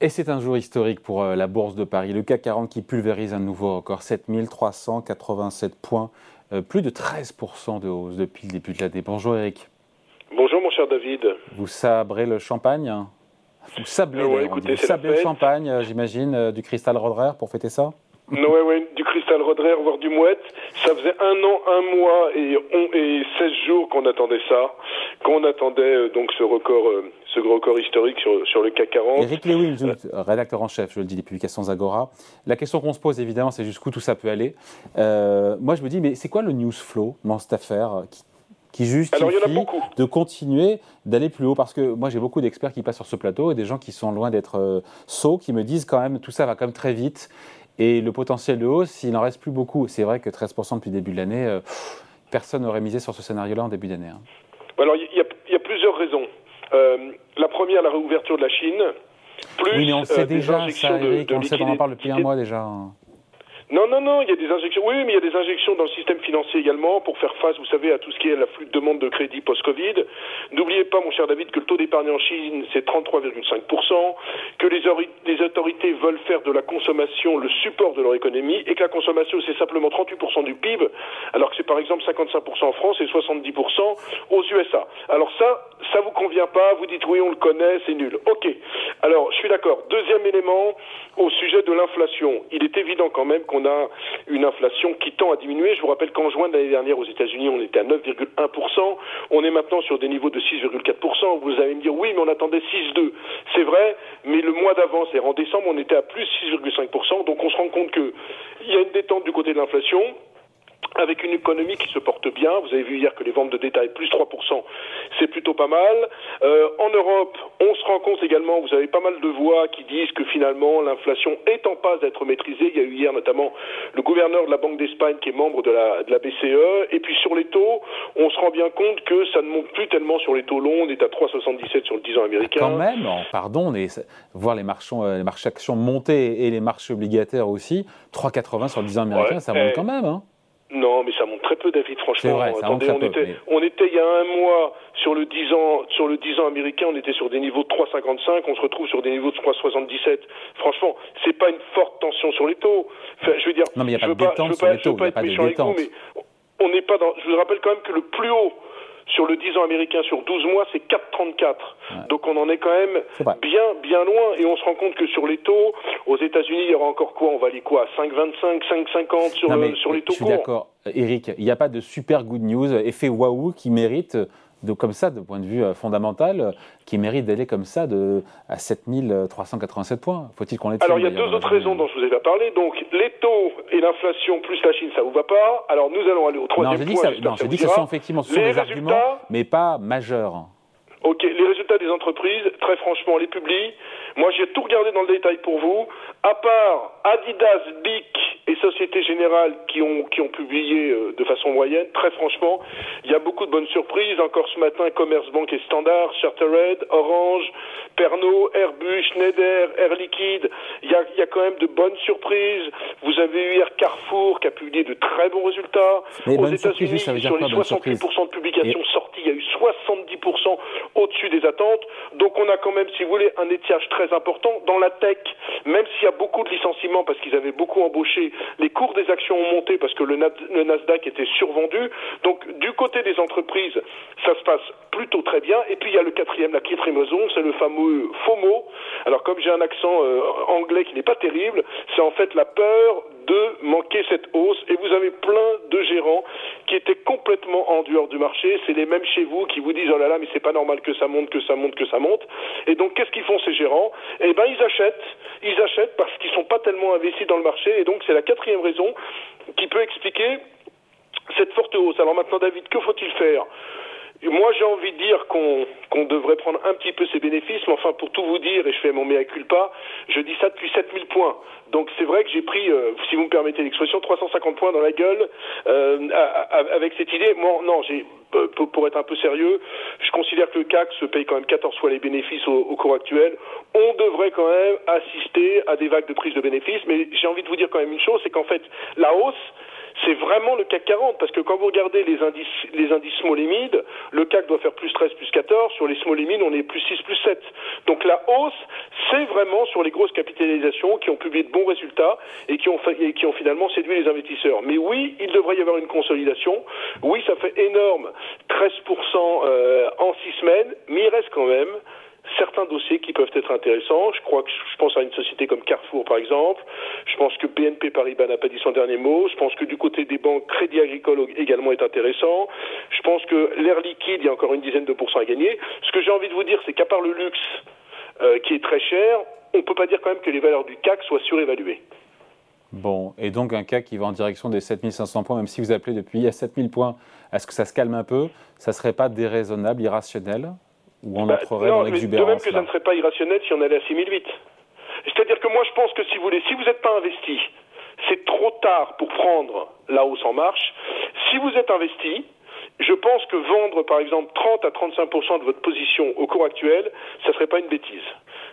Et c'est un jour historique pour euh, la Bourse de Paris. Le CAC 40 qui pulvérise un nouveau record, 7387 points, euh, plus de 13% de hausse depuis le début de l'année. Bonjour Eric. Bonjour mon cher David. Vous sabrez le champagne Vous sablez, vous sablez le champagne, euh, j'imagine, du cristal Rodrer pour fêter ça? Non, ouais, ouais, du cristal Rodrer, voire du mouette. Ça faisait un an, un mois et, on, et 16 jours qu'on attendait ça, qu'on attendait donc ce record ce record historique sur, sur le CAC 40. Eric Lewin, rédacteur en chef, je le dis, des publications Zagora. La question qu'on se pose, évidemment, c'est jusqu'où tout ça peut aller. Euh, moi, je me dis, mais c'est quoi le news flow dans cette affaire qui, qui justifie de continuer d'aller plus haut? Parce que moi, j'ai beaucoup d'experts qui passent sur ce plateau et des gens qui sont loin d'être euh, sots, qui me disent quand même, tout ça va quand même très vite. Et le potentiel de hausse, il n'en reste plus beaucoup. C'est vrai que 13% depuis le début de l'année, euh, personne n'aurait misé sur ce scénario-là en début d'année. Hein. Alors, il y, y, a plusieurs raisons. Euh, la première, la réouverture de la Chine. Plus, oui, mais on sait euh, déjà ça, Eric, on sait, on en parle depuis un mois déjà. Non, non, non, il y a des injections. Oui, mais il y a des injections dans le système financier également pour faire face, vous savez, à tout ce qui est l'afflux de demande de crédit post-Covid. N'oubliez pas, mon cher David, que le taux d'épargne en Chine, c'est 33,5%, que les, autorités veulent faire de la consommation le support de leur économie et que la consommation, c'est simplement 38% du PIB, alors que c'est par exemple 55% en France et 70% aux USA. Alors ça, ça vous convient pas, vous dites oui, on le connaît, c'est nul. Ok. Alors, je suis d'accord. Deuxième élément, au sujet de l'inflation. Il est évident quand même on a une inflation qui tend à diminuer. Je vous rappelle qu'en juin de l'année dernière aux États-Unis, on était à 9,1%. On est maintenant sur des niveaux de 6,4%. Vous allez me dire oui, mais on attendait 6,2. C'est vrai, mais le mois d'avant, c'est en décembre, on était à plus 6,5%. Donc on se rend compte qu'il y a une détente du côté de l'inflation avec une économie qui se porte bien. Vous avez vu hier que les ventes de détail, plus 3%, c'est plutôt pas mal. Euh, en Europe, on se rend compte également, vous avez pas mal de voix qui disent que finalement l'inflation est en passe d'être maîtrisée. Il y a eu hier notamment le gouverneur de la Banque d'Espagne qui est membre de la, de la BCE. Et puis sur les taux, on se rend bien compte que ça ne monte plus tellement sur les taux longs. On est à 3,77 sur le 10 ans américain. Quand même, pardon, voir les, marchés, euh, les marchés actions monter et les marchés obligataires aussi, 3,80 sur le 10 ans américain, ça monte quand même. Hein. Non, mais ça monte très peu, David, franchement. Vrai, Attendez, on, était, on était il y a un mois sur le 10 ans, sur le 10 ans américain, on était sur des niveaux de 3,55, on se retrouve sur des niveaux de 3,77. Franchement, c'est pas une forte tension sur les taux. Enfin, je veux dire, non, mais il n'y a pas de détente sur les taux, il n'y a pas de détente. mais on n'est pas dans, je vous rappelle quand même que le plus haut sur le 10 ans américain sur 12 mois, c'est 4,34. Donc on en est quand même bien, bien loin. Et on se rend compte que sur les taux, aux États-Unis, il y aura encore quoi? On va aller quoi? 5,25, 5,50 sur, sur les taux Je suis d'accord. Eric, il n'y a pas de super good news, effet waouh qui mérite de, comme ça, de point de vue euh, fondamental, qui mérite d'aller comme ça de, à 7387 points Faut-il qu'on les Alors, il y a deux autres raisons dont je vous ai parlé. Donc, les taux et l'inflation plus la Chine, ça vous va pas. Alors, nous allons aller au troisième non, point. non, j'ai dit que ce sont effectivement ce sont des arguments, mais pas majeurs. Ok, les résultats des entreprises, très franchement, les publient. Moi, j'ai tout regardé dans le détail pour vous. À part Adidas, Bic et Société Générale qui ont, qui ont publié euh, de façon moyenne, très franchement, il y a beaucoup de bonnes surprises. Encore ce matin, Commerce Bank et Standard, Chartered, Orange, Pernod, Airbus, Schneider, Air Liquide. Il y a, il y a quand même de bonnes surprises. Vous avez eu hier Carrefour qui a publié de très bons résultats. Aux États-Unis, sur les 68% de publications sorties, y a eu 70% au-dessus des attentes. Donc on a quand même, si vous voulez, un étiage très important dans la tech. Même s'il y a beaucoup de licenciements parce qu'ils avaient beaucoup embauché, les cours des actions ont monté parce que le, Nasdaq était survendu. Donc du côté des entreprises, ça se passe plutôt très bien. Et puis il y a le quatrième, la quatrième raison, c'est le fameux FOMO. Alors comme j'ai un accent euh, anglais qui n'est pas terrible, c'est en fait la peur de manquer cette hausse. Et vous avez plein de gérants qui étaient en dehors du marché. C'est les mêmes chez vous qui vous disent oh là là, mais c'est pas normal que ça monte, que ça monte, que ça monte. Et donc qu'est-ce qu'ils font ces gérants? Eh ben ils achètent, ils achètent parce qu'ils sont pas tellement investis dans le marché. Et donc c'est la quatrième raison qui peut expliquer cette forte hausse. Alors maintenant, David, que faut-il faire? Moi, j'ai envie de dire qu'on devrait prendre un petit peu ces bénéfices, mais enfin, pour tout vous dire, et je fais mon mea culpa, je dis ça depuis 7000 points. Donc c'est vrai que j'ai pris, euh, si vous me permettez l'expression, 350 points dans la gueule euh, avec cette idée. Moi, non, j'ai euh, pour être un peu sérieux, je considère que le CAC se paye quand même 14 fois les bénéfices au, au cours actuel. On devrait quand même assister à des vagues de prise de bénéfices, mais j'ai envie de vous dire quand même une chose, c'est qu'en fait, la hausse, c'est vraiment le CAC 40, parce que quand vous regardez les indices, les indices small le CAC doit faire plus 13, plus 14, sur les small on est plus 6, plus 7. Donc la hausse, c'est vraiment sur les grosses capitalisations qui ont publié de bons résultats et qui ont, qui ont finalement séduit les investisseurs. Mais oui, il devrait y avoir une consolidation. Oui, ça fait énorme, 13% euh, en 6 semaines, mais il reste quand même certains dossiers qui peuvent être intéressants. Je pense à une société comme Carrefour par exemple. Je pense que BNP Paribas n'a pas dit son dernier mot. Je pense que du côté des banques, Crédit Agricole également est intéressant. Je pense que l'air liquide, il y a encore une dizaine de pourcents à gagner. Ce que j'ai envie de vous dire, c'est qu'à part le luxe euh, qui est très cher, on ne peut pas dire quand même que les valeurs du CAC soient surévaluées. Bon, et donc un CAC qui va en direction des 7500 points, même si vous appelez depuis à 7000 points, est-ce que ça se calme un peu? Ça ne serait pas déraisonnable, irrationnel? Ou on bah, entrerait dans l'exubérance De même que ça ne serait pas irrationnel si on allait à 6008. C'est-à-dire que moi, je pense que si vous voulez, si vous n'êtes pas investi, c'est trop tard pour prendre la hausse en marche. Si vous êtes investi, je pense que vendre, par exemple, 30 à 35% de votre position au cours actuel, ça serait pas une bêtise.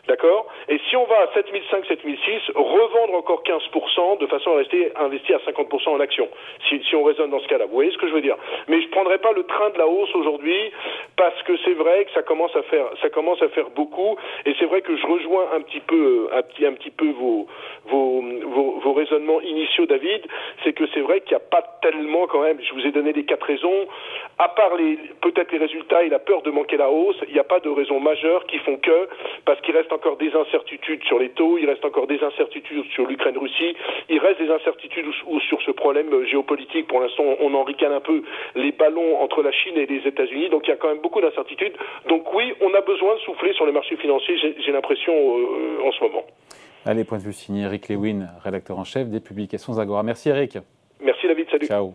D'accord Et si on va à 7005, 7006, revendre encore 15% de façon à rester investi à 50% en action, si, si on raisonne dans ce cas-là. Vous voyez ce que je veux dire? Mais je ne prendrai pas le train de la hausse aujourd'hui parce que c'est vrai que ça commence à faire, ça commence à faire beaucoup et c'est vrai que je rejoins un petit peu, un petit, un petit peu vos, vos, vos, raisonnements initiaux, David. C'est que c'est vrai qu'il n'y a pas tellement quand même, je vous ai donné des quatre raisons, à part les, peut-être les résultats et la peur de manquer la hausse, il n'y a pas de raisons majeures qui font que, parce qu'il reste encore des incertitudes sur les taux, il reste encore des incertitudes sur l'Ukraine-Russie, il reste des incertitudes ou sur ce problème géopolitique. Pour l'instant, on en ricane un peu les ballons entre la Chine et les États-Unis, donc il y a quand même beaucoup d'incertitudes. Donc oui, on a besoin de souffler sur les marchés financiers, j'ai l'impression, euh, en ce moment. Allez, point de vue signé Eric Lewin, rédacteur en chef des publications Agora. Merci Eric. Merci David, salut. Ciao.